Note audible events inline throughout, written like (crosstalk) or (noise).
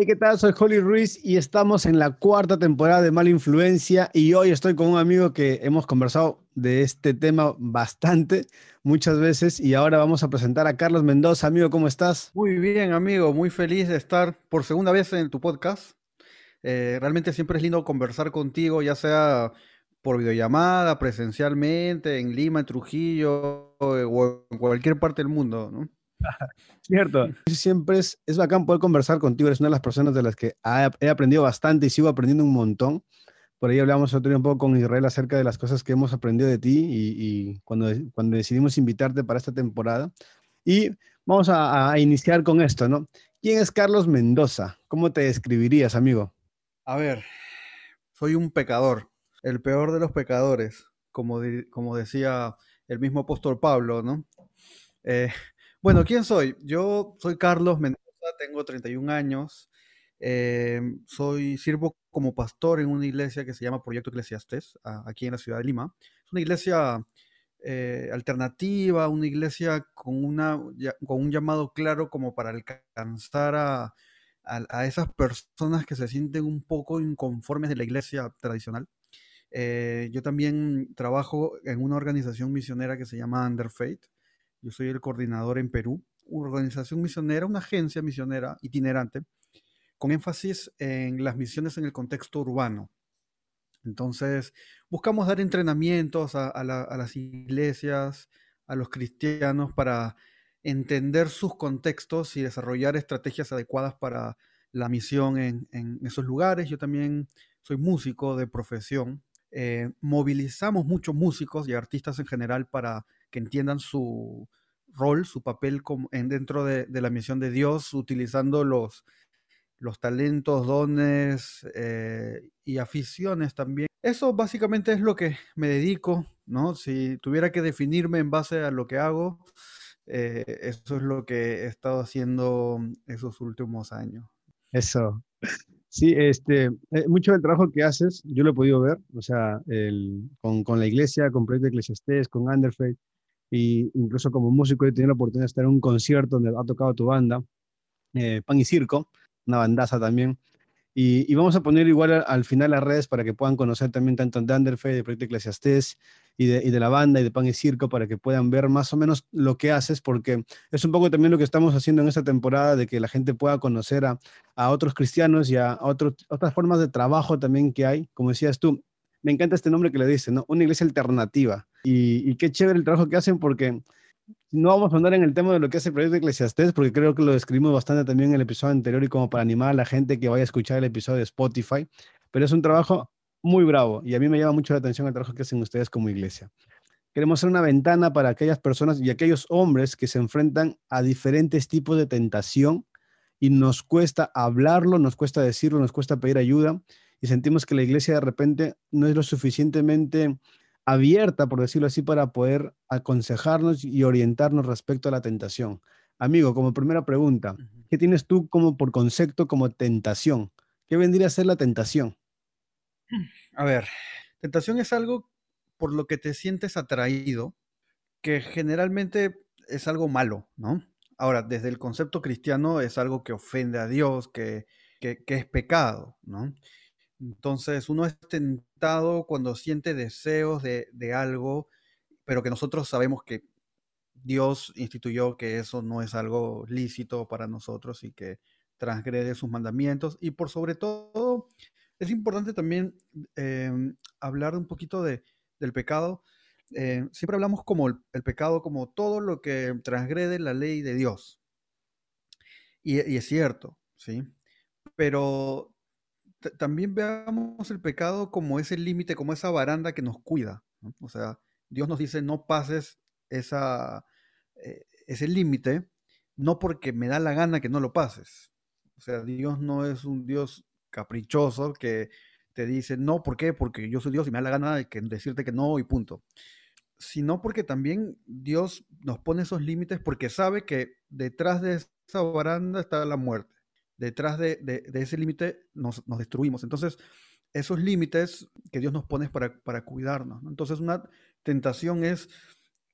Hey, ¿qué tal? Soy Holly Ruiz y estamos en la cuarta temporada de Mala Influencia y hoy estoy con un amigo que hemos conversado de este tema bastante, muchas veces y ahora vamos a presentar a Carlos Mendoza. Amigo, ¿cómo estás? Muy bien, amigo, muy feliz de estar por segunda vez en tu podcast. Eh, realmente siempre es lindo conversar contigo, ya sea por videollamada, presencialmente, en Lima, en Trujillo eh, o en cualquier parte del mundo, ¿no? (laughs) Cierto. Siempre es, es bacán poder conversar contigo. Eres una de las personas de las que he aprendido bastante y sigo aprendiendo un montón. Por ahí hablamos otro día un poco con Israel acerca de las cosas que hemos aprendido de ti y, cuando, cuando decidimos invitarte para esta temporada. Y vamos a, a, iniciar con esto, ¿no? ¿Quién es Carlos Mendoza? ¿Cómo te describirías, amigo? A ver, soy un pecador, el peor de los pecadores, como, como decía el mismo apóstol Pablo, ¿no? Eh, bueno, ¿quién soy? Yo soy Carlos Mendoza, tengo 31 años, em, soy, sirvo como pastor en una iglesia que se llama Proyecto Eclesiastes, aquí en la ciudad de Lima. Es una iglesia eh, alternativa, una iglesia con, un llamado claro como para alcanzar a, a, esas personas que se sienten un poco inconformes de la iglesia tradicional. Eh, yo también trabajo en una organización misionera que se llama Under Faith, yo soy el coordinador en Perú, una organización misionera, una agencia misionera itinerante, con énfasis en las misiones en el contexto urbano. Entonces, buscamos dar entrenamientos a, las iglesias, a los cristianos, para entender sus contextos y desarrollar estrategias adecuadas para la misión en, esos lugares. Yo también soy músico de profesión. Eh, movilizamos muchos músicos y artistas en general para que entiendan su rol, su papel en, dentro de, la misión de Dios, utilizando los, los talentos, dones eh, y aficiones también. Eso básicamente es lo que me dedico, ¿no? Si tuviera que definirme en base a lo que hago, eh, eso es lo que he estado haciendo esos últimos años. Eso. Sí, este, eh, mucho del trabajo que haces, yo lo he podido ver, o sea, con, con, la iglesia, con Proyecto Eclesiastés, con Underfaith, y incluso como músico he tenido la oportunidad de estar en un concierto donde ha tocado tu banda, eh, Pan y Circo, una bandaza también. Y, vamos a poner igual al, final las redes para que puedan conocer también tanto de Underfe, de Proyecto Eclesiastés y de, y de la banda y de Pan y Circo para que puedan ver más o menos lo que haces, porque es un poco también lo que estamos haciendo en esta temporada, de que la gente pueda conocer a, a otros cristianos y a otras formas de trabajo también que hay. Como decías tú, me encanta este nombre que le dicen, ¿no? Una iglesia alternativa. Y, qué chévere el trabajo que hacen porque no vamos a andar en el tema de lo que hace el proyecto de Eclesiastés, porque creo que lo describimos bastante también en el episodio anterior y como para animar a la gente que vaya a escuchar el episodio de Spotify. Pero es un trabajo muy bravo y a mí me llama mucho la atención el trabajo que hacen ustedes como iglesia. Queremos ser una ventana para aquellas personas y aquellos hombres que se enfrentan a diferentes tipos de tentación y nos cuesta hablarlo, nos cuesta decirlo, nos cuesta pedir ayuda y sentimos que la iglesia de repente no es lo suficientemente abierta, por decirlo así, para poder aconsejarnos y orientarnos respecto a la tentación. Amigo, como primera pregunta, ¿qué tienes tú como por concepto como tentación? ¿Qué vendría a ser la tentación? A ver, tentación es algo por lo que te sientes atraído, que generalmente es algo malo, ¿no? Ahora, desde el concepto cristiano es algo que ofende a Dios, que, que es pecado, ¿no? Entonces uno es tentado cuando siente deseos de, algo, pero que nosotros sabemos que Dios instituyó que eso no es algo lícito para nosotros y que transgrede sus mandamientos. Y por sobre todo, es importante también em, hablar un poquito de, del pecado. Eh, siempre hablamos como el, pecado como todo lo que transgrede la ley de Dios. Y, y es cierto, ¿sí? Pero también veamos el pecado como ese límite, como esa baranda que nos cuida. O sea, Dios nos dice, no pases esa, eh, ese límite, no porque me da la gana que no lo pases. O sea, Dios no es un Dios caprichoso que te dice, no, ¿por qué? Porque yo soy Dios y me da la gana de decirte que no y punto. Sino porque también Dios nos pone esos límites porque sabe que detrás de esa baranda está la muerte detrás de, ese límite nos, destruimos. Entonces, esos límites que Dios nos pone para, para cuidarnos. Entonces, una tentación es,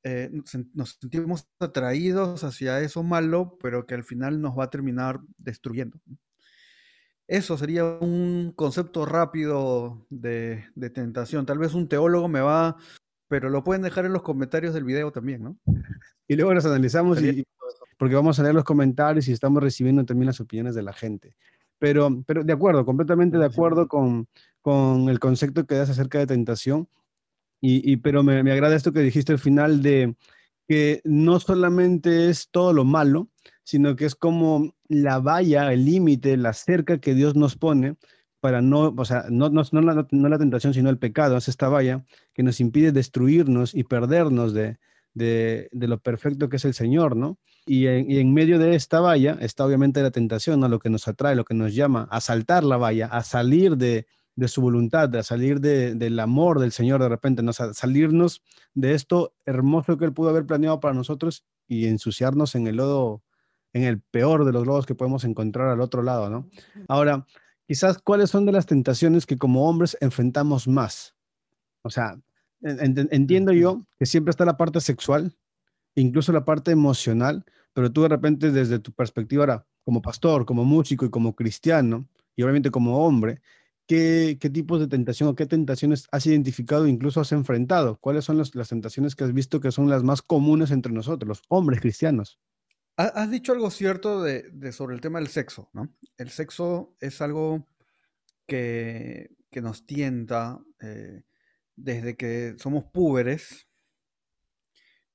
eh, nos sentimos atraídos hacia eso malo, pero que al final nos va a terminar destruyendo. Eso sería un concepto rápido de, de tentación. Tal vez un teólogo me va, pero lo pueden dejar en los comentarios del video también, ¿no? Y luego los analizamos y, porque vamos a leer los comentarios y estamos recibiendo también las opiniones de la gente. Pero, pero de acuerdo, completamente de acuerdo con, con el concepto que das acerca de tentación. Y, y pero me, me, agrada esto que dijiste al final de que no solamente es todo lo malo, sino que es como la valla, el límite, la cerca que Dios nos pone para no, o sea, no, no, no, la, no la tentación, sino el pecado, es esta valla que nos impide destruirnos y perdernos de, de, de, lo perfecto que es el Señor, ¿no? Y en, en, medio de esta valla está obviamente la tentación, ¿no? Lo que nos atrae, lo que nos llama a saltar la valla, a salir de, de su voluntad, a salir de, del amor del Señor de repente, ¿no? salirnos de esto hermoso que Él pudo haber planeado para nosotros y ensuciarnos en el lodo, en el peor de los lodos que podemos encontrar al otro lado, ¿no? Ahora, quizás cuáles son de las tentaciones que como hombres enfrentamos más. O sea, entiendo yo que siempre está la parte sexual, incluso la parte emocional, pero tú de repente desde tu perspectiva ahora, como pastor, como músico y como cristiano, y obviamente como hombre, ¿qué, qué tipos de tentación o qué tentaciones has identificado, incluso has enfrentado? ¿Cuáles son las, las tentaciones que has visto que son las más comunes entre nosotros, los hombres cristianos? Has dicho algo cierto de, de, sobre el tema del sexo, ¿no? El sexo es algo que, que nos tienta eh, desde que somos púberes,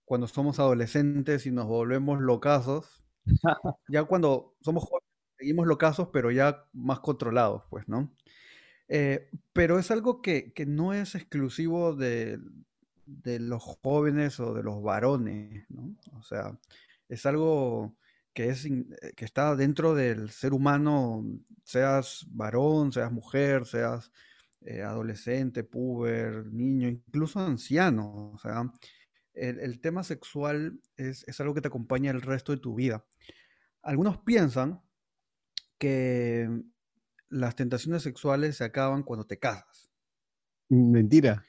cuando somos adolescentes y nos volvemos locazos, (laughs) ya cuando somos jóvenes seguimos locazos, pero ya más controlados, pues, ¿no? Eh, pero es algo que, que no es exclusivo de, de, los jóvenes o de los varones, ¿no? O sea, es algo que, es, que está dentro del ser humano, seas varón, seas mujer, seas eh, adolescente, puber, niño, incluso anciano. O sea, el, el tema sexual es, es, algo que te acompaña el resto de tu vida. Algunos piensan que las tentaciones sexuales se acaban cuando te casas. Mentira.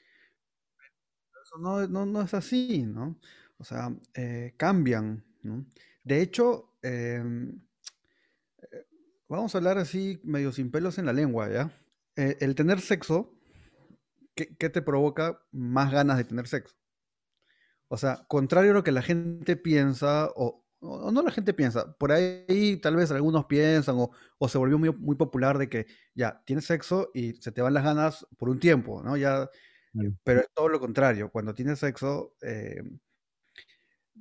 Eso no, no, no es así, ¿no? O sea, eh, cambian ¿no? De hecho, eh, vamos a hablar así medio sin pelos en la lengua, ¿ya? Eh, el tener sexo, ¿qué, ¿qué, te provoca más ganas de tener sexo? O sea, contrario a lo que la gente piensa, o, o no la gente piensa, por ahí tal vez algunos piensan, o, o se volvió muy, muy, popular de que ya tienes sexo y se te van las ganas por un tiempo, ¿no? Ya, sí. Pero es todo lo contrario, cuando tienes sexo... Eh,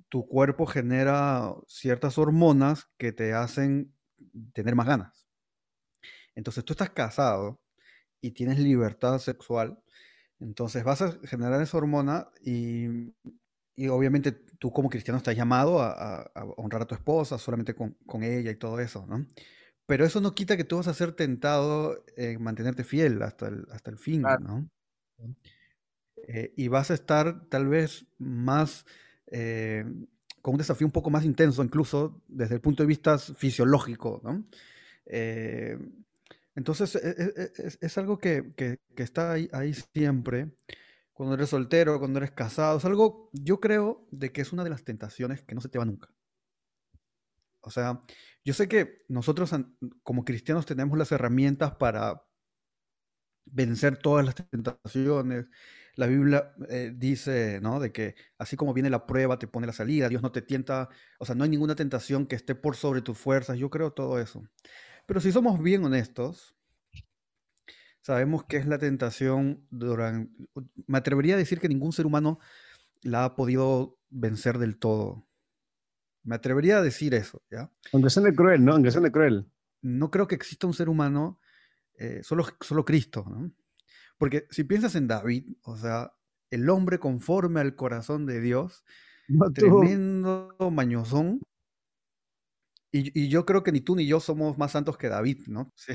tu cuerpo genera ciertas hormonas que te hacen tener más ganas. Entonces tú estás casado y tienes libertad sexual, entonces vas a generar esa hormona y, y obviamente tú como cristiano estás llamado a, a, a honrar a tu esposa solamente con, con, ella y todo eso, ¿no? Pero eso no quita que tú vas a ser tentado en mantenerte fiel hasta el, hasta el fin, claro. ¿no? Eh, y vas a estar tal vez más eh, con un desafío un poco más intenso, incluso desde el punto de vista fisiológico. ¿no? Eh, entonces, es, e, e, es, es algo que, que, que está ahí, ahí, siempre. Cuando eres soltero, cuando eres casado, es algo, yo creo, de que es una de las tentaciones que no se te va nunca. O sea, yo sé que nosotros como cristianos tenemos las herramientas para vencer todas las tentaciones, la Biblia eh, dice, ¿no? De que así como viene la prueba, te pone la salida, Dios no te tienta, o sea, no hay ninguna tentación que esté por sobre tus fuerzas, yo creo todo eso. Pero si somos bien honestos, sabemos que es la tentación durante, me atrevería a decir que ningún ser humano la ha podido vencer del todo. Me atrevería a decir eso, ¿ya? Aunque suene cruel, ¿no? Aunque suene cruel. No creo que exista un ser humano, eh, solo, solo Cristo, ¿no? Porque si piensas en David, o sea, el hombre conforme al corazón de Dios, no, tremendo mañozón. Y, y, yo creo que ni tú ni yo somos más santos que David, ¿no? (laughs) Sí.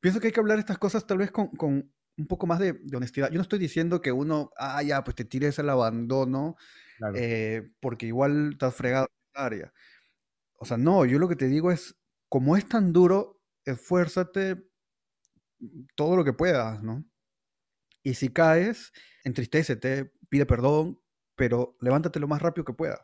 Pienso que hay que hablar estas cosas tal vez con, con un poco más de, de, honestidad. Yo no estoy diciendo que uno, ah, ya, pues te tires al abandono, claro. eh, porque igual estás fregado en área. O sea, no, yo lo que te digo es, como es tan duro, esfuérzate todo lo que puedas, ¿no? Y si caes, entristecete, pide perdón, pero levántate lo más rápido que puedas.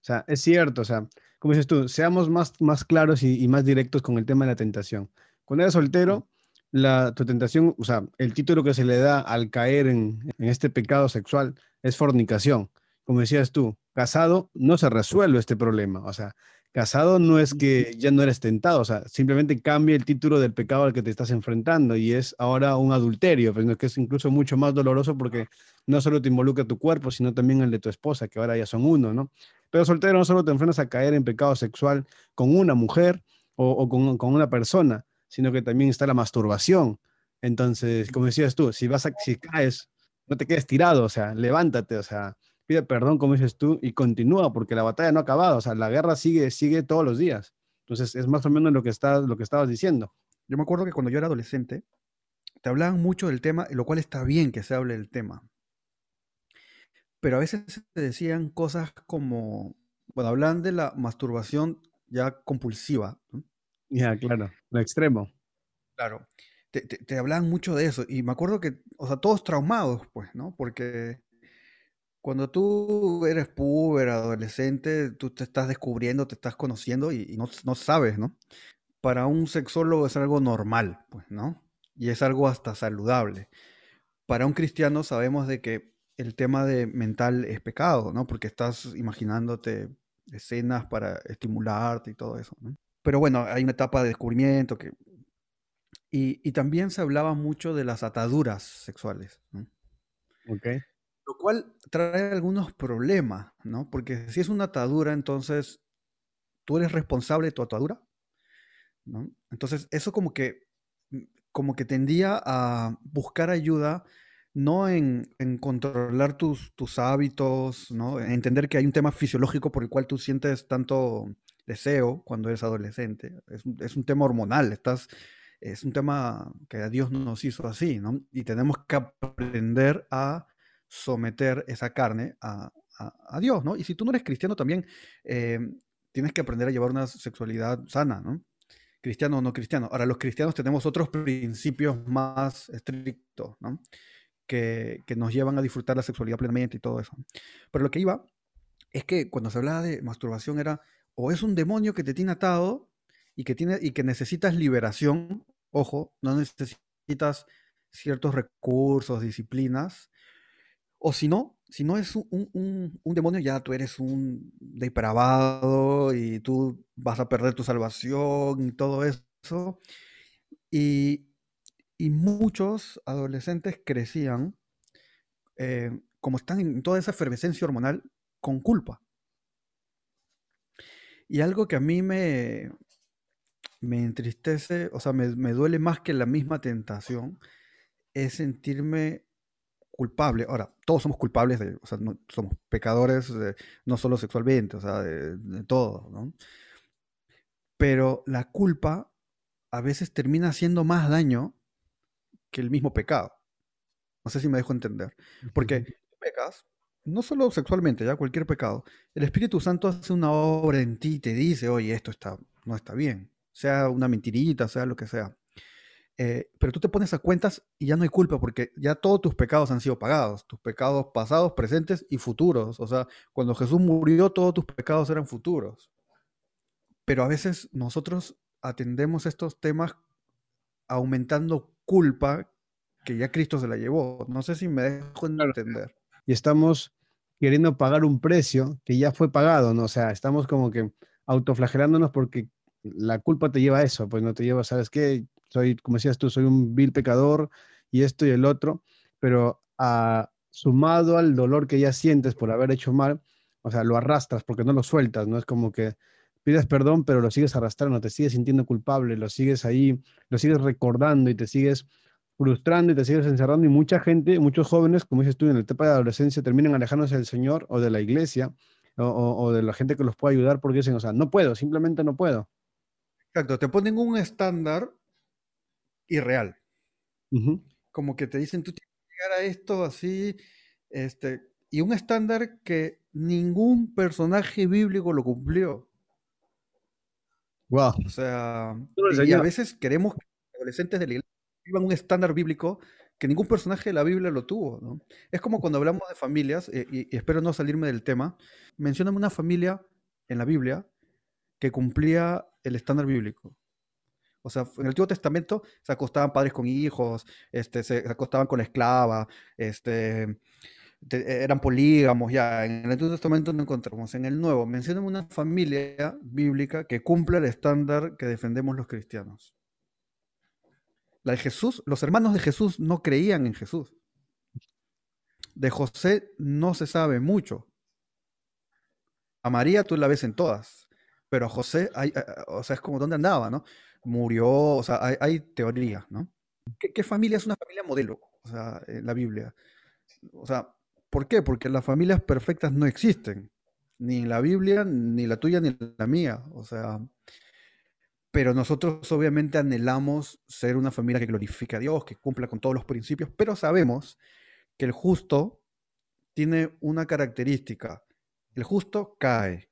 O sea, es cierto, o sea, como dices tú, seamos más, más claros y, más directos con el tema de la tentación. Cuando eres soltero, la, tu tentación, o sea, el título que se le da al caer en, en este pecado sexual es fornicación. Como decías tú, casado no se resuelve este problema. O sea, casado no es que ya no eres tentado, o sea, simplemente cambia el título del pecado al que te estás enfrentando y es ahora un adulterio, pero que es incluso mucho más doloroso porque no solo te involucra tu cuerpo, sino también el de tu esposa, que ahora ya son uno, ¿no? Pero soltero no solo te enfrentas a caer en pecado sexual con una mujer o, con, con, una persona, sino que también está la masturbación. Entonces, como decías tú, si vas a, si caes, no te quedes tirado, o sea, levántate, o sea, pide perdón, como dices tú, y continúa, porque la batalla no ha acabado, o sea, la guerra sigue, sigue todos los días. Entonces, es más o menos lo que, está, lo que estabas diciendo. Yo me acuerdo que cuando yo era adolescente, te hablaban mucho del tema, lo cual está bien que se hable del tema. Pero a veces se decían cosas como, bueno, hablan de la masturbación ya compulsiva. Ya, claro, lo extremo. Claro. Te, te, hablaban mucho de eso. Y me acuerdo que, o sea, todos traumados, pues, ¿no? Porque cuando tú eres puber, adolescente, tú te estás descubriendo, te estás conociendo y, no, no, sabes, ¿no? Para un sexólogo es algo normal, pues, ¿no? Y es algo hasta saludable. Para un cristiano sabemos de que el tema de mental es pecado, ¿no? Porque estás imaginándote escenas para estimularte y todo eso, ¿no? Pero bueno, hay una etapa de descubrimiento que... Y, y también se hablaba mucho de las ataduras sexuales, ¿no? Ok. Lo cual trae algunos problemas, ¿no? Porque si es una atadura, entonces tú eres responsable de tu atadura, ¿no? Entonces eso como que, como que tendía a buscar ayuda no en, controlar tus, tus, hábitos, ¿no? En entender que hay un tema fisiológico por el cual tú sientes tanto deseo cuando eres adolescente. Es un, tema hormonal, estás, es un tema que Dios nos hizo así, ¿no? Y tenemos que aprender a someter esa carne a, Dios, ¿no? Y si tú no eres cristiano también, eh, tienes que aprender a llevar una sexualidad sana, ¿no? Cristiano o no cristiano. Ahora, los cristianos tenemos otros principios más estrictos, ¿no? que, nos llevan a disfrutar la sexualidad plenamente y todo eso. Pero lo que iba es que cuando se hablaba de masturbación era o es un demonio que te tiene atado y que, tiene, y que necesitas liberación, ojo, no necesitas ciertos recursos, disciplinas, o si no, si no es un, un, demonio, ya tú eres un depravado y tú vas a perder tu salvación y todo eso. Y, y muchos adolescentes crecían, eh, como están en toda esa efervescencia hormonal, con culpa. Y algo que a mí me, me entristece, o sea, me, duele más que la misma tentación, es sentirme culpable. Ahora, todos somos culpables, de, o sea, no, somos pecadores, no solo sexualmente, o sea, de, de todo, ¿no? Pero la culpa a veces termina haciendo más daño que el mismo pecado. No sé si me dejo entender. Porque pecas, no solo sexualmente, ya cualquier pecado, el Espíritu Santo hace una obra en ti y te dice, oye, esto está, no está bien. Sea una mentirita, sea lo que sea. Eh, pero tú te pones a cuentas y ya no hay culpa porque ya todos tus pecados han sido pagados, tus pecados pasados, presentes y futuros. O sea, cuando Jesús murió, todos tus pecados eran futuros. Pero a veces nosotros atendemos estos temas aumentando culpa que ya Cristo se la llevó. No sé si me dejo entender. Y estamos queriendo pagar un precio que ya fue pagado, ¿no? O sea, estamos como que autoflagelándonos porque la culpa te lleva a eso, pues no te lleva, ¿sabes qué? Soy, como decías tú, soy un vil pecador y esto y el otro, pero a, sumado al dolor que ya sientes por haber hecho mal, o sea, lo arrastras porque no lo sueltas, ¿no? Es como que pides perdón, pero lo sigues arrastrando, te sigues sintiendo culpable, lo sigues ahí, lo sigues recordando y te sigues frustrando y te sigues encerrando y mucha gente, muchos jóvenes, como dices tú, en la etapa de adolescencia terminan alejándose del Señor o de la iglesia o, de la gente que los puede ayudar porque dicen, o sea, no puedo, simplemente no puedo. Exacto, te ponen un estándar irreal. Como que te dicen, tú tienes que llegar a esto así, este, y un estándar que ningún personaje bíblico lo cumplió. Wow. O sea, y a veces queremos que los adolescentes de la iglesia vivan un estándar bíblico que ningún personaje de la Biblia lo tuvo. ¿no? Es como cuando hablamos de familias, eh, y, espero no salirme del tema, mencioname una familia en la Biblia que cumplía el estándar bíblico. O sea, en el Antiguo Testamento se acostaban padres con hijos, este, se acostaban con la esclava, este, eran polígamos, ya. En el Antiguo Testamento no encontramos. En el Nuevo mencionan una familia bíblica que cumple el estándar que defendemos los cristianos. La de Jesús, los hermanos de Jesús no creían en Jesús. De José no se sabe mucho. A María tú la ves en todas, pero a José, hay, o sea, es como dónde andaba, ¿no? Murió, o sea, hay, hay teoría, ¿no? ¿Qué, familia es una familia modelo? O sea, en la Biblia. O sea, ¿por qué? Porque las familias perfectas no existen. Ni en la Biblia, ni la tuya, ni la mía. O sea, pero nosotros obviamente anhelamos ser una familia que glorifique a Dios, que cumpla con todos los principios, pero sabemos que el justo tiene una característica el justo cae.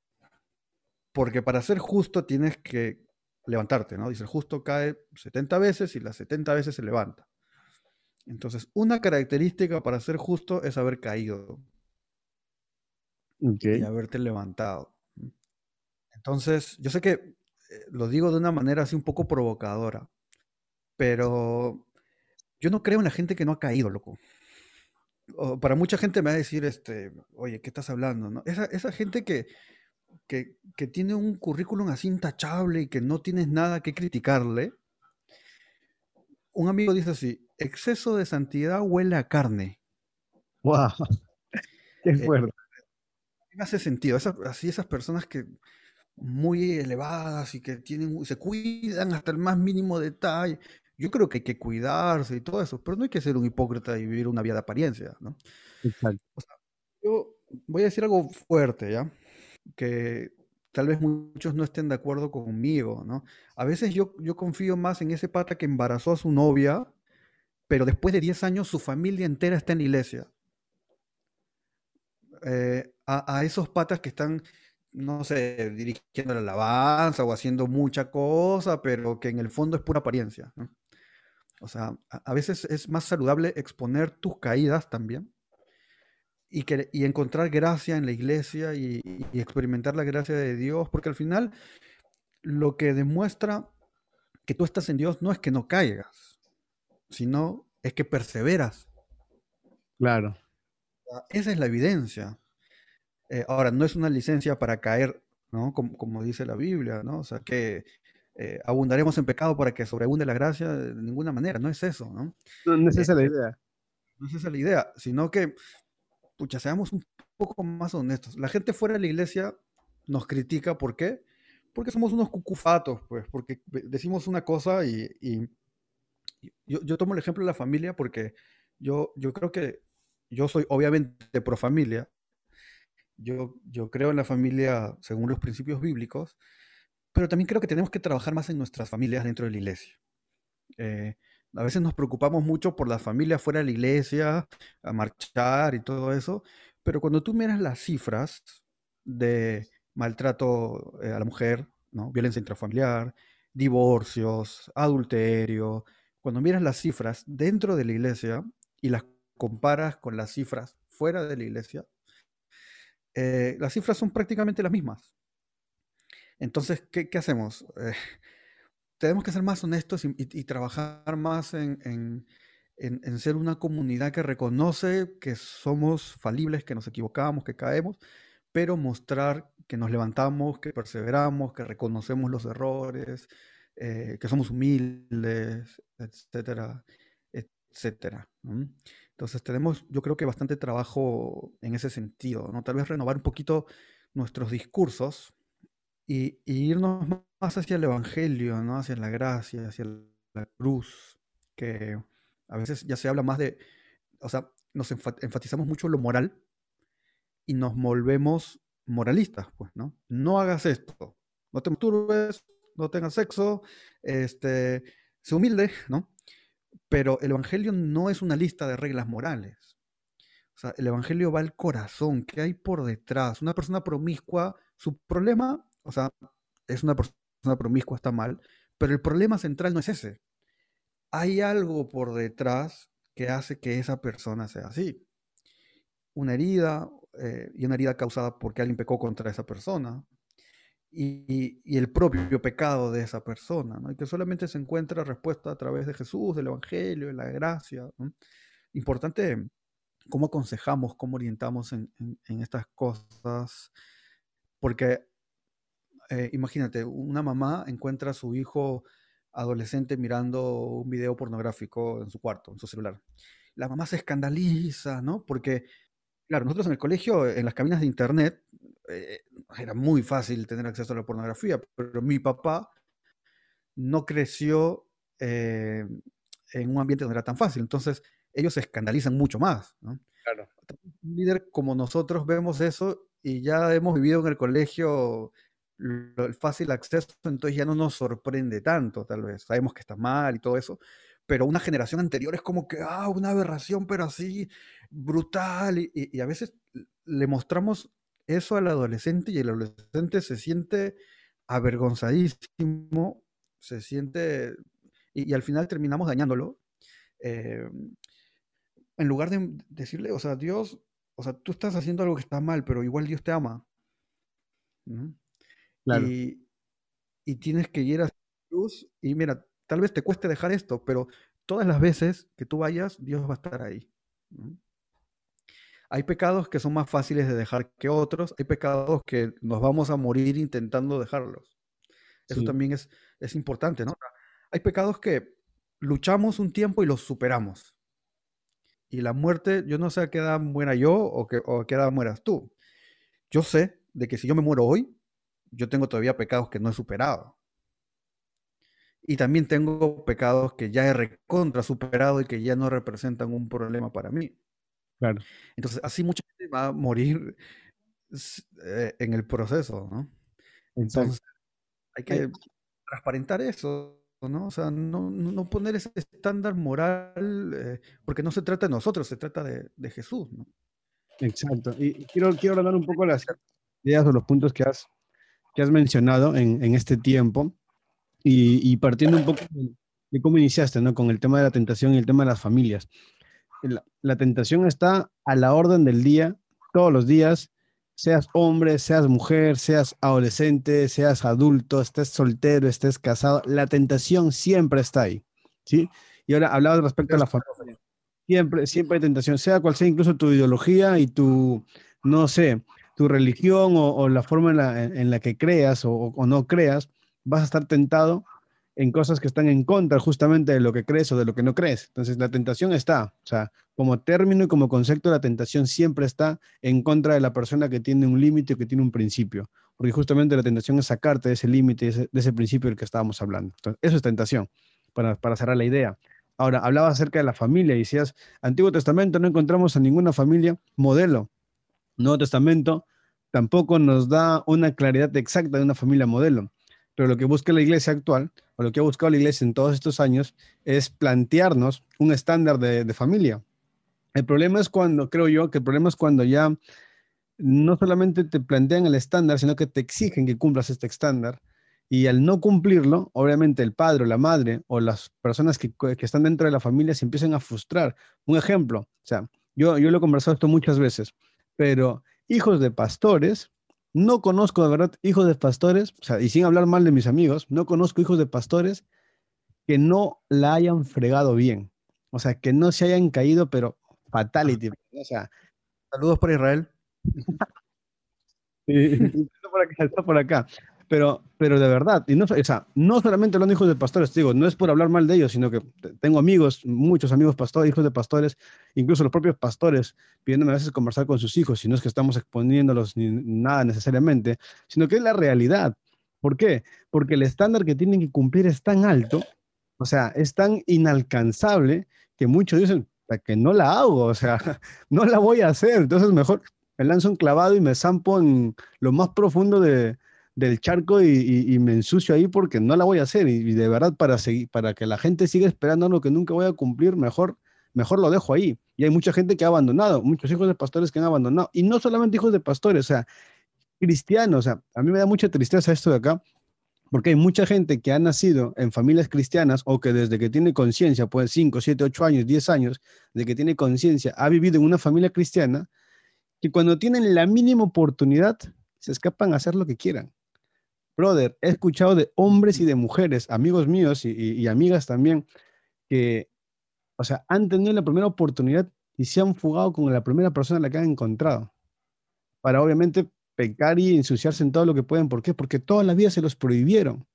Porque para ser justo tienes que levantarte, ¿no? Dice, el justo cae 70 veces y las 70 veces se levanta. Entonces, una característica para ser justo es haber caído. Y haberte levantado. Entonces, yo sé que eh, lo digo de una manera así un poco provocadora, pero yo no creo en la gente que no ha caído, loco para mucha gente me va a decir, este, oye, ¿qué estás hablando? ¿no? Esa, esa gente que, que, que, tiene un currículum así intachable y que no tienes nada que criticarle, un amigo dice así, exceso de santidad huele a carne. ¡Wow! (laughs) ¡Qué eh, fuerte! me hace sentido. así esas personas que muy elevadas y que tienen, se cuidan hasta el más mínimo detalle yo creo que hay que cuidarse y todo eso, pero no hay que ser un hipócrita y vivir una vida de apariencia, ¿no? Exacto. yo voy a decir algo fuerte, ¿ya? Que tal vez muchos no estén de acuerdo conmigo, ¿no? A veces yo, yo confío más en ese pata que embarazó a su novia, pero después de 10 años su familia entera está en la iglesia. Eh, a, esos patas que están, no sé, dirigiendo la alabanza o haciendo mucha cosa, pero que en el fondo es pura apariencia. O sea, a, veces es más saludable exponer tus caídas también y, que, y encontrar gracia en la iglesia y, experimentar la gracia de Dios, porque al final lo que demuestra que tú estás en Dios no es que no caigas, sino es que perseveras. Claro. Esa es la evidencia. Eh, ahora, no es una licencia para caer, ¿no? Como, como, dice la Biblia, ¿no? O sea, que eh, abundaremos en pecado para que sobreabunde la gracia, de ninguna manera, no es eso, ¿no? No, es esa la idea. No es esa la idea, sino que, pucha, seamos un poco más honestos. La gente fuera de la iglesia nos critica, ¿por qué? Porque somos unos cucufatos, pues, porque decimos una cosa y, yo, yo, tomo el ejemplo de la familia porque yo, yo creo que yo soy obviamente pro familia, yo, yo creo en la familia según los principios bíblicos, pero también creo que tenemos que trabajar más en nuestras familias dentro de la iglesia. Eh, a veces nos preocupamos mucho por las familias fuera de la iglesia, a marchar y todo eso, pero cuando tú miras las cifras de maltrato eh, a la mujer, violencia intrafamiliar, divorcios, adulterio, cuando miras las cifras dentro de la iglesia y las comparas con las cifras fuera de la iglesia, eh, las cifras son prácticamente las mismas. Entonces, ¿qué, hacemos? Eh, (laughs) tenemos que ser más honestos y, trabajar más en, ser una comunidad que reconoce que somos falibles, que nos equivocamos, que caemos, pero mostrar que nos levantamos, que perseveramos, que reconocemos los errores, eh, que somos humildes, etcétera, etcétera. Entonces tenemos, yo creo que bastante trabajo en ese sentido, ¿no? Tal vez renovar un poquito nuestros discursos, y, irnos más hacia el Evangelio, ¿no? hacia la gracia, hacia la cruz, que a veces ya se habla más de, o sea, nos enfatizamos mucho lo moral y nos volvemos moralistas, pues, ¿no? No hagas esto, no te masturbes, no tengas sexo, este, sé humilde, ¿no? Pero el Evangelio no es una lista de reglas morales. O sea, el Evangelio va al corazón, ¿qué hay por detrás? Una persona promiscua, su problema o sea, es una persona promiscua, está mal, pero el problema central no es ese. Hay algo por detrás que hace que esa persona sea así. Una herida, eh, y una herida causada porque alguien pecó contra esa persona. y, el propio pecado de esa persona, ¿no? y que solamente se encuentra respuesta a través de Jesús, del Evangelio, de la gracia. Importante cómo aconsejamos, cómo orientamos en, estas cosas, porque eh, imagínate, una mamá encuentra a su hijo adolescente mirando un video pornográfico en su cuarto, en su celular. La mamá se escandaliza, ¿no? Porque, claro, nosotros en el colegio, en las cabinas de internet, eh, era muy fácil tener acceso a la pornografía, pero mi papá no creció eh, en un ambiente donde era tan fácil. Entonces, ellos se escandalizan mucho más. ¿no? Claro. Un líder como nosotros vemos eso y ya hemos vivido en el colegio el fácil acceso, entonces ya no nos sorprende tanto, tal vez. Sabemos que está mal y todo eso, pero una generación anterior es como que, ah, una aberración, pero así, brutal. y a veces le mostramos eso al adolescente y el adolescente se siente avergonzadísimo, se siente, y, al final terminamos dañándolo. Eh, en lugar de decirle, o sea, Dios, o sea, tú estás haciendo algo que está mal, pero igual Dios te ama. Y, tienes que ir a luz y mira, tal vez te cueste dejar esto, pero todas las veces que tú vayas, Dios va a estar ahí. Hay pecados que son más fáciles de dejar que otros, hay pecados que nos vamos a morir intentando dejarlos. Eso también es, es importante, ¿no? Hay pecados que luchamos un tiempo y los superamos. Y la muerte, yo no sé a qué edad muera yo o, que, o a qué edad mueras tú. Yo sé de que si yo me muero hoy, yo tengo todavía pecados que no he superado. Y también tengo pecados que ya he recontra superado y que ya no representan un problema para mí. Claro. Entonces, así mucha gente va a morir eh, en el proceso, ¿no? Entonces, hay que transparentar eso, ¿no? O sea, no, poner ese estándar moral, eh, porque no se trata de nosotros, se trata de, Jesús, ¿no? Exacto. Y quiero, quiero hablar un poco las ideas o los puntos que has, que has mencionado en, este tiempo y, partiendo un poco de, de, cómo iniciaste, ¿no? Con el tema de la tentación y el tema de las familias la, tentación está a la orden del día, todos los días, seas hombre, seas mujer, seas adolescente, seas adulto, estés soltero, estés casado, la tentación siempre está ahí, ¿sí? Y ahora hablaba respecto a la familia. Siempre, siempre hay tentación, sea cual sea incluso tu ideología y tu, no sé, tu religión o, la forma en la, que creas o, o, no creas, vas a estar tentado en cosas que están en contra justamente de lo que crees o de lo que no crees. Entonces la tentación está, o sea, como término y como concepto, la tentación siempre está en contra de la persona que tiene un límite o que tiene un principio, porque justamente la tentación es sacarte de ese límite, de ese principio del que estábamos hablando. Entonces, eso es tentación, para, para cerrar la idea. Ahora, hablaba acerca de la familia y decías, Antiguo Testamento no encontramos a ninguna familia modelo. Nuevo Testamento tampoco nos da una claridad exacta de una familia modelo. Pero lo que busca la iglesia actual, o lo que ha buscado la iglesia en todos estos años, es plantearnos un estándar de, familia. El problema es cuando, creo yo, que el problema es cuando ya no solamente te plantean el estándar, sino que te exigen que cumplas este estándar. Y al no cumplirlo, obviamente el padre o la madre o las personas que, están dentro de la familia se empiezan a frustrar. Un ejemplo, o sea, yo, yo lo he conversado esto muchas veces, pero hijos de pastores no conozco de verdad hijos de pastores, o sea, y sin hablar mal de mis amigos, no conozco hijos de pastores que no la hayan fregado bien. O sea, que no se hayan caído, pero fatality. O sea, saludos por Israel. (laughs) sí, (laughs) está por acá, está por acá. Pero, pero de verdad, y no, o sea, no solamente hablando de hijos de pastores, digo, no es por hablar mal de ellos, sino que tengo amigos, muchos amigos pastores, hijos de pastores, incluso los propios pastores, pidiéndome a veces conversar con sus hijos, y no es que estamos exponiéndolos ni nada necesariamente, sino que es la realidad. ¿Por qué? Porque el estándar que tienen que cumplir es tan alto, o sea, es tan inalcanzable que muchos dicen, que no la hago, o sea, (laughs) no la voy a hacer, entonces mejor me lanzo un clavado y me zampo en lo más profundo de, del charco y, me ensucio ahí porque no la voy a hacer. Y, de verdad, para, seguir, para que la gente siga esperando lo que nunca voy a cumplir, mejor, mejor lo dejo ahí. Y hay mucha gente que ha abandonado, muchos hijos de pastores que han abandonado. Y no solamente hijos de pastores, o sea, cristianos. O sea, a mí me da mucha tristeza esto de acá, porque hay mucha gente que ha nacido en familias cristianas o que desde que tiene conciencia, pues 5, 7, 8 años, 10 años, de que tiene conciencia, ha vivido en una familia cristiana, que cuando tienen la mínima oportunidad, se escapan a hacer lo que quieran brother, he escuchado de hombres y de mujeres, amigos míos y, amigas también, que, o sea, han tenido la primera oportunidad y se han fugado con la primera persona a la que han encontrado. Para obviamente pecar y ensuciarse en todo lo que pueden. ¿Por qué? Porque toda la vida se los prohibieron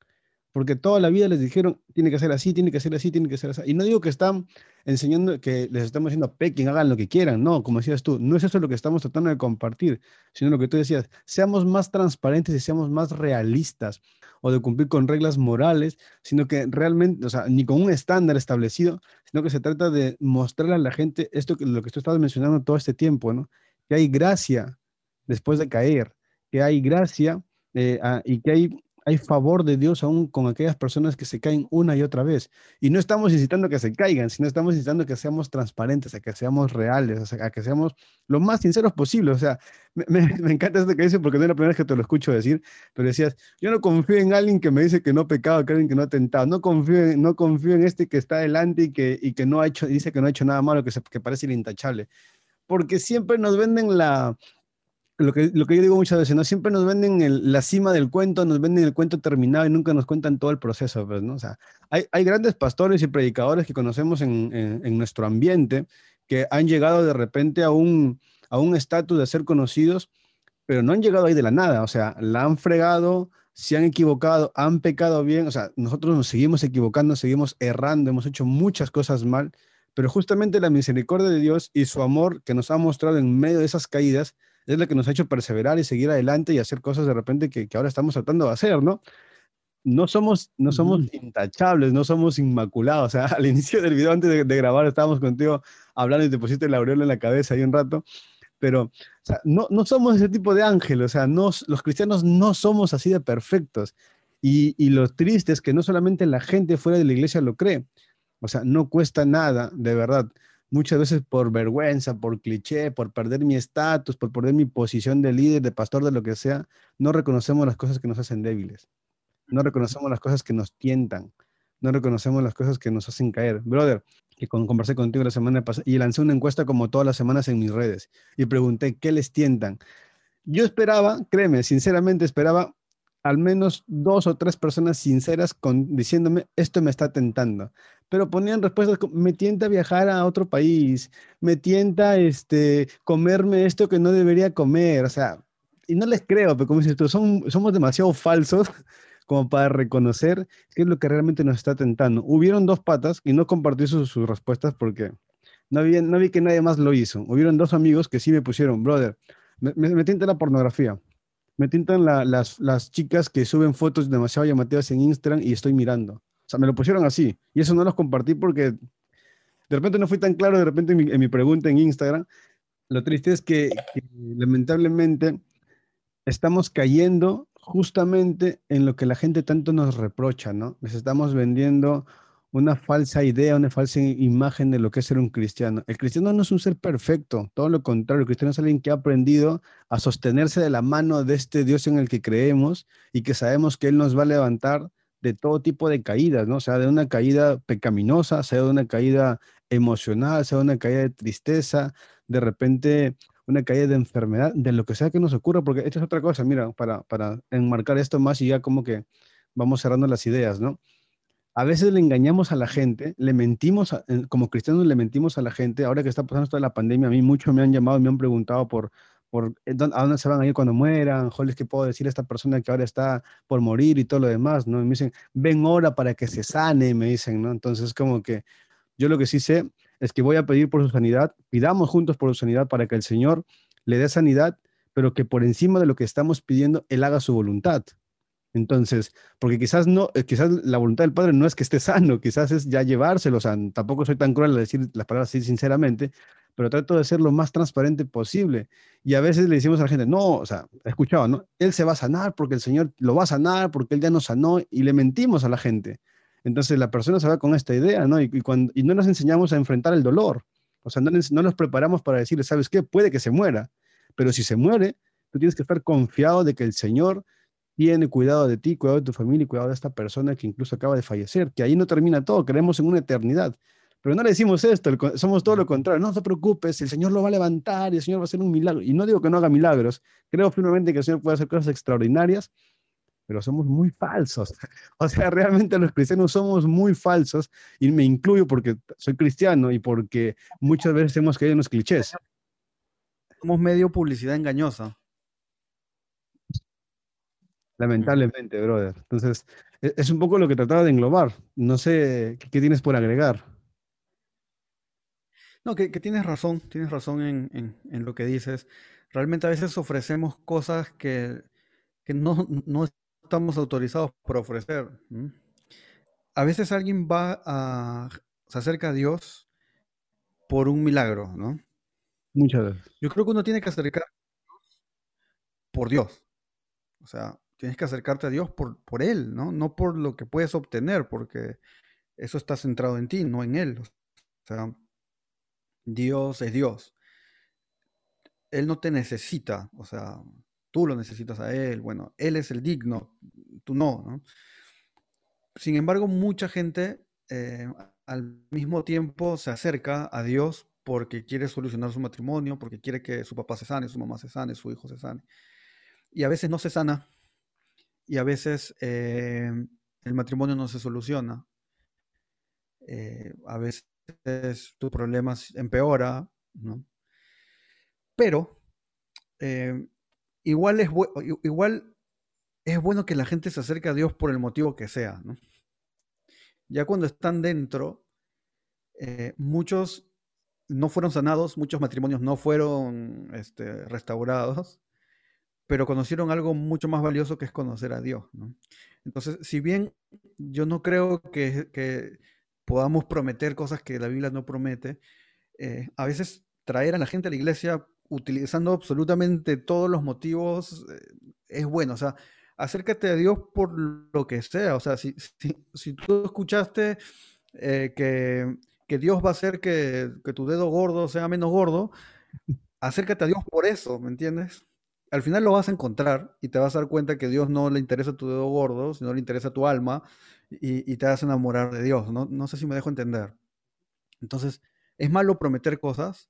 porque toda la vida les dijeron, tiene que ser así, tiene que ser así, tiene que ser así. Y no digo que están enseñando, que les estamos diciendo, pequen, hagan lo que quieran, no, como decías tú, no es eso lo que estamos tratando de compartir, sino lo que tú decías, seamos más transparentes y seamos más realistas, o de cumplir con reglas morales, sino que realmente, o sea, ni con un estándar establecido, sino que se trata de mostrarle a la gente esto que lo que tú estabas mencionando todo este tiempo, ¿no? Que hay gracia después de caer, que hay gracia eh, ah, y que hay hay favor de Dios aún con aquellas personas que se caen una y otra vez. Y no estamos incitando a que se caigan, sino estamos incitando a que seamos transparentes, a que seamos reales, a que seamos lo más sinceros posible. O sea, (laughs) me, encanta esto que dice porque no es la primera vez que te lo escucho decir, pero decías, yo no confío en alguien que me dice que no ha pecado, que no ha tentado, no confío, en, no confío en este que está que, y que no ha hecho, dice que no ha hecho nada malo, que, que parece intachable. Porque siempre nos venden la, lo que, lo que yo digo muchas veces, ¿no? Siempre nos venden la cima del cuento, nos venden el cuento terminado y nunca nos cuentan todo el proceso, pues, ¿no? O sea, hay, hay grandes pastores y predicadores que conocemos en, en, nuestro ambiente que han llegado de repente a un a un estatus de ser conocidos, pero no han llegado ahí de la nada, o sea, la han fregado, se han equivocado, han pecado bien, o sea, nosotros nos seguimos equivocando, seguimos errando, hemos hecho muchas cosas mal, pero justamente la misericordia de Dios y su amor que nos ha mostrado en medio de esas caídas, es lo que nos ha hecho perseverar y seguir adelante y hacer cosas de repente que, ahora estamos tratando de hacer, ¿no? No somos, no somos intachables, no somos inmaculados. O sea, (laughs) al inicio del video, antes de, grabar, estábamos contigo hablando y te pusiste la aureola en la cabeza ahí un rato, pero o sea, no, no somos ese tipo de ángel, o sea, no, los cristianos no somos así de perfectos. Y, y lo triste es que no solamente la gente fuera de la iglesia lo cree, o sea, no cuesta nada, de verdad muchas veces por vergüenza, por cliché, por perder mi estatus, por perder mi posición de líder, de pastor, de lo que sea, no reconocemos las cosas que nos hacen débiles. No reconocemos las cosas que nos tientan. No reconocemos las cosas que nos hacen caer. Brother, que conversé contigo la semana pasada y lancé una encuesta como todas las semanas en mis redes y pregunté, ¿qué les tientan? Yo esperaba, créeme, sinceramente esperaba al menos dos o tres personas sinceras con, diciéndome, esto me está tentando. Pero ponían respuestas me tienta viajar a otro país, me tienta este, comerme esto que no debería comer, o sea, y no les creo, pero como dices tú, son, somos demasiado falsos (laughs) como para reconocer qué es lo que realmente nos está tentando. Hubieron dos patas y no compartí sus, respuestas porque no, no vi que nadie más lo hizo. Hubieron dos amigos que sí me pusieron, brother, me, me, tienta la pornografía me tintan las, las chicas que suben fotos demasiado llamativas en Instagram y estoy mirando. Sea, me lo pusieron así. Y eso no los compartí porque de repente no fui tan claro de repente en mi, pregunta en Instagram. Lo triste es que, que, lamentablemente estamos cayendo justamente en lo que la gente tanto nos reprocha, ¿no? Les estamos vendiendo una falsa idea, una falsa imagen de lo que es ser un cristiano. El cristiano no es un ser perfecto, todo lo contrario, el cristiano es alguien que ha aprendido a sostenerse de la mano de este Dios en el que creemos y que sabemos que Él nos va a levantar de todo tipo de caídas, ¿no? Sea de una caída pecaminosa, sea de una caída emocional, sea de una caída de tristeza, de repente una caída de enfermedad, de lo que sea que nos ocurra, porque esto es otra cosa, mira, para, para enmarcar esto más y ya como que vamos cerrando las ideas, ¿no? a veces le engañamos a la gente, le mentimos, como cristianos le mentimos a la gente. Ahora que está pasando toda la pandemia, a mí muchos me han llamado y me han preguntado por, por eh, a dónde se van a ir cuando mueran, joder, ¿qué puedo decir a esta persona que ahora está por morir y todo lo demás? ¿no? me dicen, ven ahora para que se sane, me dicen, ¿no? Entonces, como que yo lo que sí sé es que voy a pedir por su sanidad, pidamos juntos por su sanidad para que el Señor le dé sanidad, pero que por encima de lo que estamos pidiendo, Él haga su voluntad. Entonces, porque quizás no, eh, quizás la voluntad del Padre no es que esté sano, quizás es ya llevárselo, o sea, tampoco soy tan cruel a decir las palabras así sinceramente, pero trato de ser lo más transparente posible. Y a veces le decimos a la gente, no, o sea, he escuchado, ¿no? Él se va a sanar porque el Señor lo va a sanar, porque Él ya nos sanó, y le mentimos a la gente. Entonces la persona se va con esta idea, ¿no? Y, cuando, y no nos enseñamos a enfrentar el dolor, o sea, no, no nos preparamos para decirle, ¿sabes qué? Puede que se muera, pero si se muere, tú tienes que estar confiado de que el Señor tiene cuidado de ti, cuidado de tu familia y cuidado de esta persona que incluso acaba de fallecer, que ahí no termina todo, creemos en una eternidad. Pero no le decimos esto, somos todo lo contrario. No te preocupes, el Señor lo va a levantar y el Señor va a hacer un milagro. Y no digo que no haga milagros, creo firmemente que el Señor puede hacer cosas extraordinarias, pero somos muy falsos. (laughs) O sea, realmente los cristianos somos muy falsos y me incluyo porque soy cristiano y porque muchas veces hemos caído en los clichés. Somos medio publicidad engañosa. Lamentablemente, brother. Entonces, e, es un poco lo que trataba de englobar. No sé qué tienes por agregar. No, que, tienes razón, tienes razón en, lo que dices. Realmente a veces ofrecemos cosas que, no, estamos autorizados por ofrecer. A veces alguien va a, se acerca a Dios por un milagro, ¿no? Muchas veces. Yo creo que uno tiene que acercar por Dios. O sea, tienes que acercarte a Dios por, por Él, ¿no? No por lo que puedes obtener, porque eso está centrado en ti, no en Él. O sea, Dios es Dios. Él no te necesita, o sea, tú lo necesitas a Él. Bueno, Él es el digno, tú no. Sin embargo, mucha gente eh, al mismo tiempo se acerca a Dios porque quiere solucionar su matrimonio, porque quiere que su papá se sane, su mamá se sane, su hijo se sane. Y a veces no se sana, y a veces eh, el matrimonio no se soluciona. Eh, a veces tu problema empeora, ¿no? Pero eh, igual, es igual es bueno que la gente se acerque a Dios por el motivo que sea, ¿no? Ya cuando están dentro, eh, muchos no fueron sanados, muchos matrimonios no fueron este, restaurados, pero conocieron algo mucho más valioso que es conocer a Dios. ¿no? Entonces, si bien yo no creo que podamos prometer cosas que la Biblia no promete, eh, a veces traer a la gente a la iglesia utilizando absolutamente todos los motivos eh, es bueno. O sea, acércate a Dios por lo que sea. O sea, si, si, tú escuchaste eh, que, que, Dios va a hacer que, que, tu dedo gordo sea menos gordo, (laughs) acércate a Dios por eso, ¿me entiendes? Al final lo vas a encontrar y te vas a dar cuenta que Dios no le interesa tu dedo gordo, sino le interesa tu alma y, te vas a enamorar de Dios. ¿no? no sé si me dejo entender. Entonces, es malo prometer cosas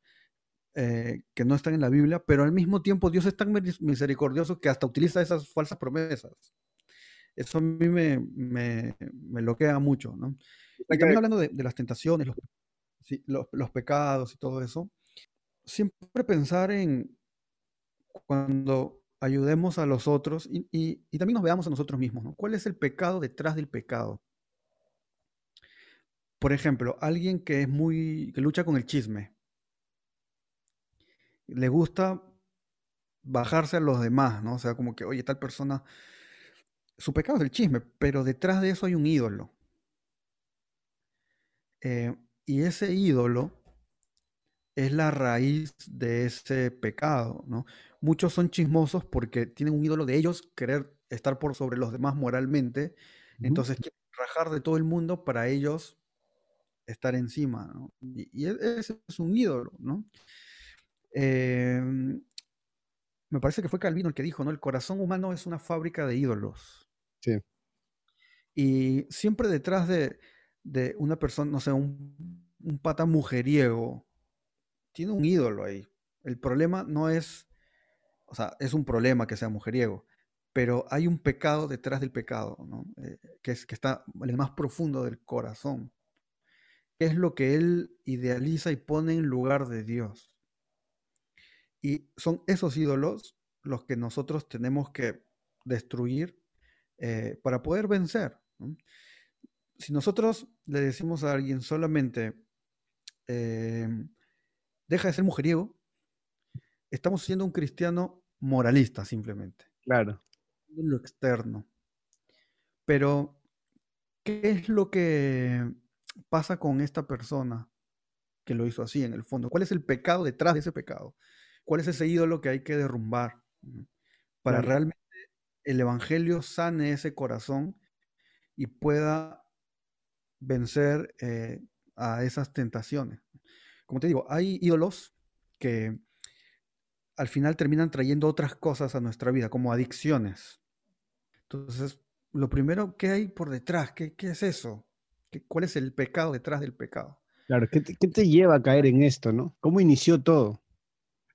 eh, que no están en la Biblia, pero al mismo tiempo Dios es tan misericordioso que hasta utiliza esas falsas promesas. Eso a mí me, me, me loquea mucho, ¿no? Y también hablando de, las tentaciones, los, los, pecados y todo eso, siempre pensar en cuando ayudemos a los otros y, también nos veamos a nosotros mismos, ¿no? ¿Cuál es el pecado detrás del pecado? Por ejemplo, alguien que es muy, que lucha con el chisme, le gusta bajarse a los demás, ¿no? O sea, como que, oye, tal persona, su pecado es el chisme, pero detrás de eso hay un ídolo. Eh, y ese ídolo es la raíz de ese pecado, ¿no? Muchos son chismosos porque tienen un ídolo de ellos, querer estar por sobre los demás moralmente, entonces quieren rajar de todo el mundo para ellos estar encima, ¿no? Y, e, ese es un ídolo, ¿no? Em, me parece que fue Calvino el que dijo, ¿no? El corazón humano es una fábrica de ídolos. Sí. Y siempre detrás de, una persona, no sé, un, un pata mujeriego, tiene un ídolo ahí. El problema no es, o sea, es un problema que sea mujeriego, pero hay un pecado detrás del pecado, ¿no? Eh, que, es, que está en el más profundo del corazón. Es lo que él idealiza y pone en lugar de Dios. Y son esos ídolos los que nosotros tenemos que destruir eh, para poder vencer. Si nosotros le decimos a alguien solamente, eh, deja de ser mujeriego, estamos siendo un cristiano moralista simplemente. Claro. Lo externo. Pero, ¿qué es lo que pasa con esta persona que lo hizo así en el fondo? ¿Cuál es el pecado detrás de ese pecado? ¿Cuál es ese ídolo que hay que derrumbar? Para realmente el Evangelio sane ese corazón y pueda vencer eh, a esas tentaciones como te digo, hay ídolos que al final terminan trayendo otras cosas a nuestra vida, como adicciones. Entonces, lo primero, ¿qué hay por detrás? ¿Qué, es eso? ¿Cuál es el pecado detrás del pecado? Claro, ¿qué te, lleva a caer en esto, no? ¿Cómo inició todo?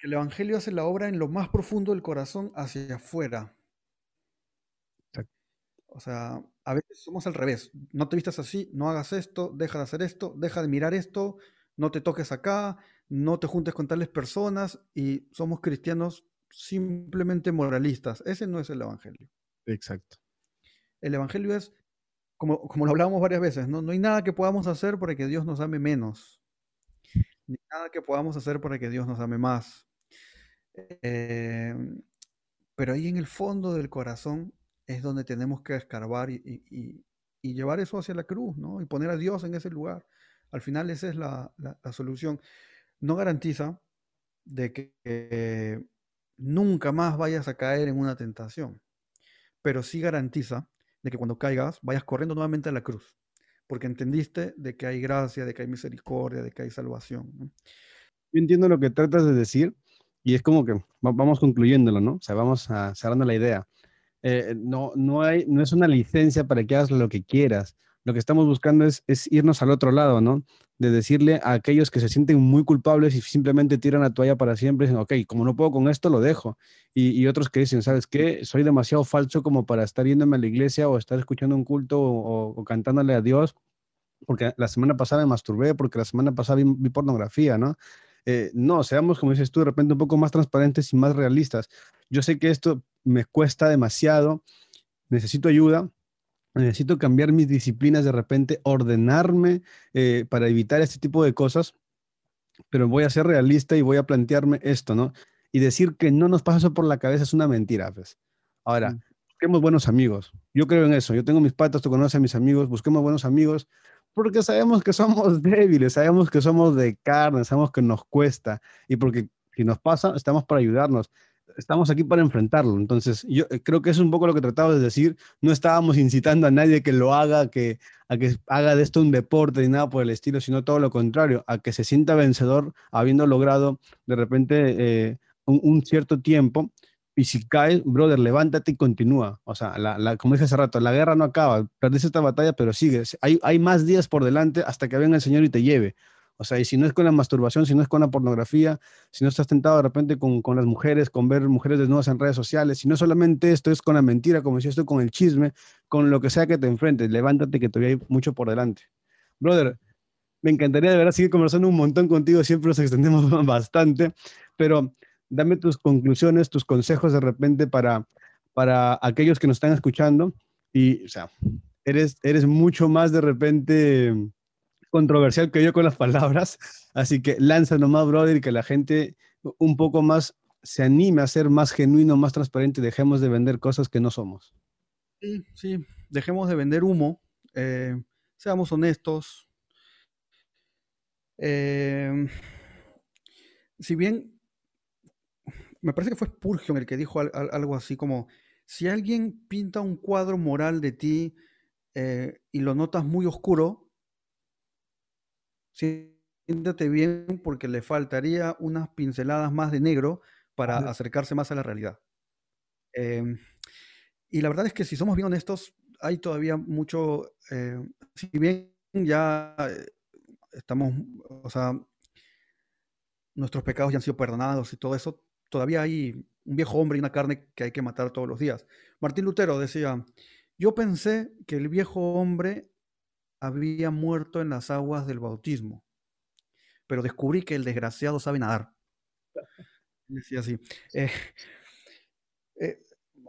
Que el Evangelio hace la obra en lo más profundo del corazón hacia afuera. O sea, a veces somos al revés. No te vistas así, no hagas esto, deja de hacer esto, deja de mirar esto, no te toques acá, no te juntes con tales personas y somos cristianos simplemente moralistas. Ese no es el Evangelio. Exacto. El Evangelio es, como, como lo hablábamos varias veces, ¿no? no hay nada que podamos hacer para que Dios nos ame menos, ni nada que podamos hacer para que Dios nos ame más. Em, pero ahí en el fondo del corazón es donde tenemos que escarbar y, llevar eso hacia la cruz, ¿no? Y poner a Dios en ese lugar. Al final esa es la, solución. No garantiza de que nunca más vayas a caer en una tentación, pero sí garantiza de que cuando caigas vayas corriendo nuevamente a la cruz, porque entendiste de que hay gracia, de que hay misericordia, de que hay salvación. Yo entiendo lo que tratas de decir y es como que vamos concluyéndolo, ¿no? O sea, vamos a, cerrando la idea. Eh, no, no, hay, no es una licencia para que hagas lo que quieras. Lo que estamos buscando es, es irnos al otro lado, ¿no? De decirle a aquellos que se sienten muy culpables y simplemente tiran la toalla para siempre, dicen, ok, como no puedo con esto, lo dejo. Y, y otros que dicen, ¿sabes qué? Soy demasiado falso como para estar yéndome a la iglesia o estar escuchando un culto o, o, cantándole a Dios, porque la semana pasada me masturbé, porque la semana pasada vi pornografía, ¿no? Eh, no, seamos, como dices tú, de repente un poco más transparentes y más realistas. Yo sé que esto me cuesta demasiado, necesito ayuda, necesito cambiar mis disciplinas de repente, ordenarme eh, para evitar este tipo de cosas, pero voy a ser realista y voy a plantearme esto, ¿no? Y decir que no nos pasa eso por la cabeza es una mentira, pues. Ahora, mm. busquemos buenos amigos. Yo creo en eso. Yo tengo mis patas, tú conoces a mis amigos, busquemos buenos amigos, porque sabemos que somos (laughs) débiles, sabemos que somos de carne, sabemos que nos cuesta y porque si nos pasa, estamos para ayudarnos. Estamos aquí para enfrentarlo. Entonces, yo eh, creo que es un poco lo que trataba de decir. No estábamos incitando a nadie que lo haga, que, a que haga de esto un deporte ni nada por el estilo, sino todo lo contrario, a que se sienta vencedor habiendo logrado de repente eh, un, cierto tiempo y si caes, brother, levántate y continúa. O sea, la, como dije hace rato, la guerra no acaba. Perdiste esta batalla, pero sigue. Hay, hay más días por delante hasta que venga el Señor y te lleve. O sea, y si no es con la masturbación, si no es con la pornografía, si no estás tentado de repente con, con las mujeres, con ver mujeres desnudas en redes sociales, si no solamente esto es con la mentira, como decía esto, con el chisme, con lo que sea que te enfrentes, levántate que todavía hay mucho por delante. Brother, me encantaría de verdad seguir conversando un montón contigo, siempre nos extendemos (laughs) bastante, pero dame tus conclusiones, tus consejos de repente para, para aquellos que nos están escuchando. Y, o sea, eres, eres mucho más de repente controversial que yo con las palabras. Así que lanza nomás, brother, y que la gente un poco más se anime a ser más genuino, más transparente dejemos de vender cosas que no somos. Sí, sí, dejemos de vender humo, eh, seamos honestos. Eh, si bien me parece que fue Spurgeon el que dijo algo así como, si alguien pinta un cuadro moral de ti eh, y lo notas muy oscuro, siéntate bien porque le faltaría unas pinceladas más de negro para acercarse más a la realidad. Em, y la verdad es que si somos bien honestos, hay todavía mucho, eh, si bien ya eh, estamos, o sea, nuestros pecados ya han sido perdonados y todo eso, todavía hay un viejo hombre y una carne que hay que matar todos los días. Martín Lutero decía, yo pensé que el viejo hombre había muerto en las aguas del bautismo, pero descubrí que el desgraciado sabe nadar. (laughs) Decía así. Eh, eh,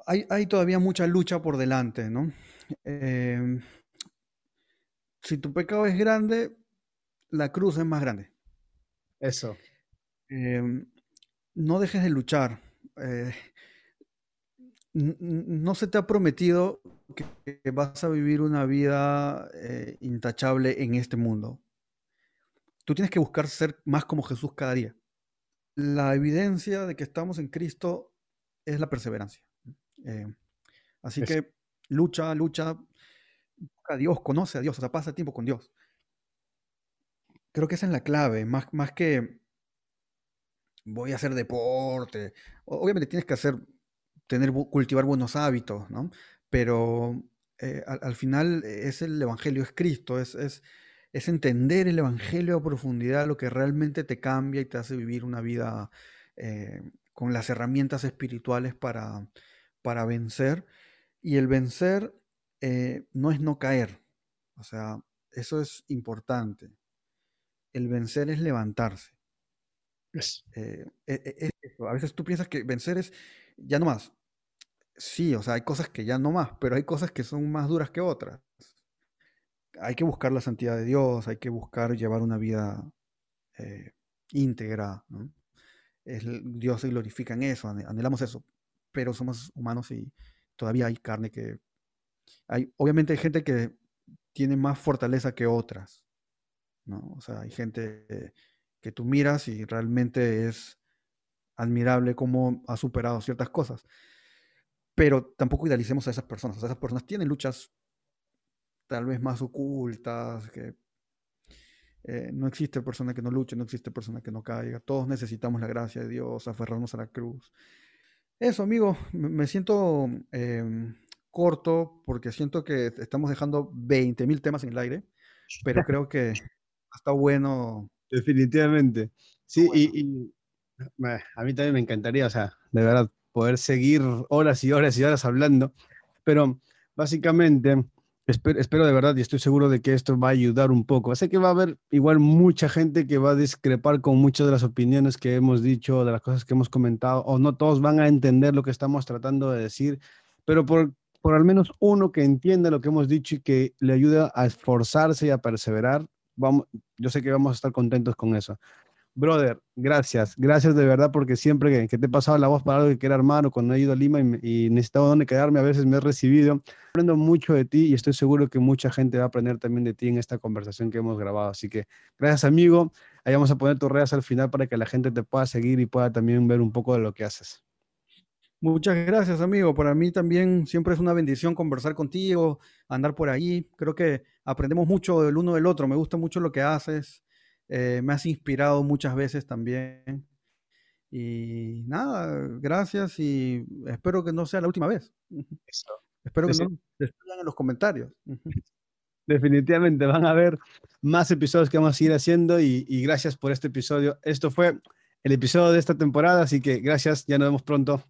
hay, todavía mucha lucha por delante, ¿no? Eh, si tu pecado es grande, la cruz es más grande. Eso no dejes de luchar. No se te ha prometido que vas a vivir una vida eh, intachable en este mundo. Tú tienes que buscar ser más como Jesús cada día. La evidencia de que estamos en Cristo es la perseverancia. Eh, así que lucha, lucha, a Dios, conoce a Dios, o sea, pasa tiempo con Dios. Creo que esa es la clave, más, más que voy a hacer deporte. Obviamente tienes que hacer, tener, cultivar buenos hábitos, ¿no? Pero eh, al, final es el Evangelio, es Cristo, es, es, entender el Evangelio a profundidad, lo que realmente te cambia y te hace vivir una vida eh, con las herramientas espirituales para, para vencer. Y el vencer eh, no es no caer. O sea, eso es importante. El vencer es levantarse. Eh, e, e, a veces tú piensas que vencer es ya no más. Sí, o sea, hay cosas que ya no más, pero hay cosas que son más duras que otras. Hay que buscar la santidad de Dios, hay que buscar llevar una vida eh, íntegra. Dios se glorifica en eso, anhelamos eso, pero somos humanos y todavía hay carne que... Hay, obviamente hay gente que tiene más fortaleza que otras, ¿no? O sea, hay gente que tú miras y realmente es admirable cómo ha superado ciertas cosas. Pero tampoco idealicemos a esas personas. esas personas tienen luchas tal vez más ocultas, que eh, no existe persona que no luche, no existe persona que no caiga. Todos necesitamos la gracia de Dios, aferrarnos a la cruz. Eso, amigo, me siento em, corto porque siento que estamos dejando 20.000 temas en el aire, pero creo que (laughs) está bueno. Definitivamente. Sí, y, a mí también me encantaría, o sea, de verdad, poder seguir horas y horas y horas hablando, pero básicamente espero, de verdad y estoy seguro de que esto va a ayudar un poco. Sé que va a haber igual mucha gente que va a discrepar con muchas de las opiniones que hemos dicho, de las cosas que hemos comentado, o no todos van a entender lo que estamos tratando de decir, pero por, por al menos uno que entienda lo que hemos dicho y que le ayude a esforzarse y a perseverar, vamos, yo sé que vamos a estar contentos con eso. Brother, gracias, gracias de verdad porque siempre que, te he pasado la voz para algo que era hermano, cuando he ido a Lima y, necesitaba dónde quedarme, a veces me he recibido. Aprendo mucho de ti y estoy seguro que mucha gente va a aprender también de ti en esta conversación que hemos grabado. Así que gracias amigo, ahí vamos a poner tus redes al final para que la gente te pueda seguir y pueda también ver un poco de lo que haces. Muchas gracias, amigo. Para mí también siempre es una bendición conversar contigo, andar por ahí. Creo que aprendemos mucho del uno del otro. Me gusta mucho lo que haces. Eh, me has inspirado muchas veces también. Y nada, gracias y espero que no sea la última vez. Espero que no en los comentarios. (laughs) Definitivamente van a haber más episodios que vamos a ir haciendo y, y gracias por este episodio. Esto fue el episodio de esta temporada, así que gracias, ya nos vemos pronto.